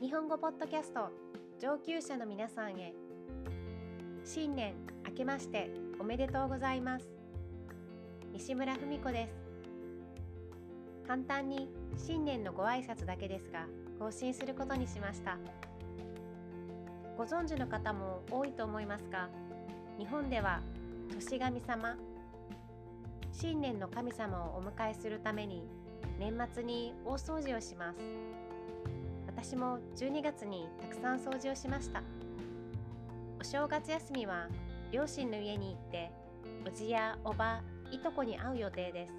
日本語ポッドキャスト上級者の皆さんへ。新年明けましておめでとうございます。西村文子です。簡単に新年のご挨拶だけですが更新することにしました。ご存知の方も多いと思いますが日本では年神様新年の神様をお迎えするために年末に大掃除をします。私も12月にたくさん掃除をしました。お正月休みは両親の家に行っておじやおばいとこに会う予定です。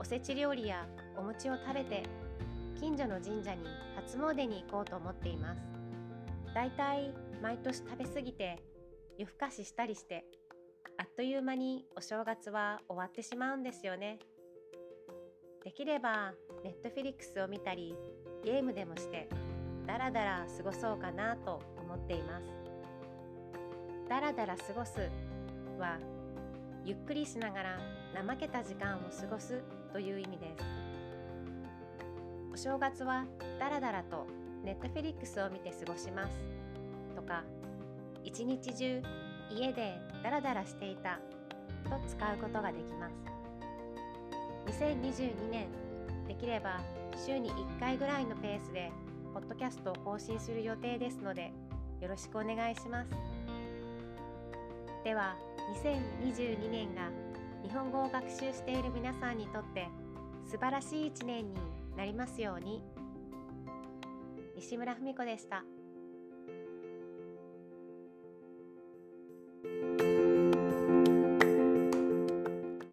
おせち料理やお餅を食べて近所の神社に初詣に行こうと思っています。だいたい毎年食べ過ぎて夜更かししたりしてあっという間にお正月は終わってしまうんですよね。できればネットフィリックスを見たりゲームでもしてダラダラ過ごそうかなと思っています。ダラダラ過ごすはゆっくりしながら怠けた時間を過ごすという意味です。お正月はダラダラとネットフィリックスを見て過ごします。とか一日中家でダラダラしていたと使うことができます。2022年できれば週に1回ぐらいのペースでポッドキャストを更新する予定ですのでよろしくお願いしますでは2022年が日本語を学習している皆さんにとって素晴らしい一年になりますように西村文子でした。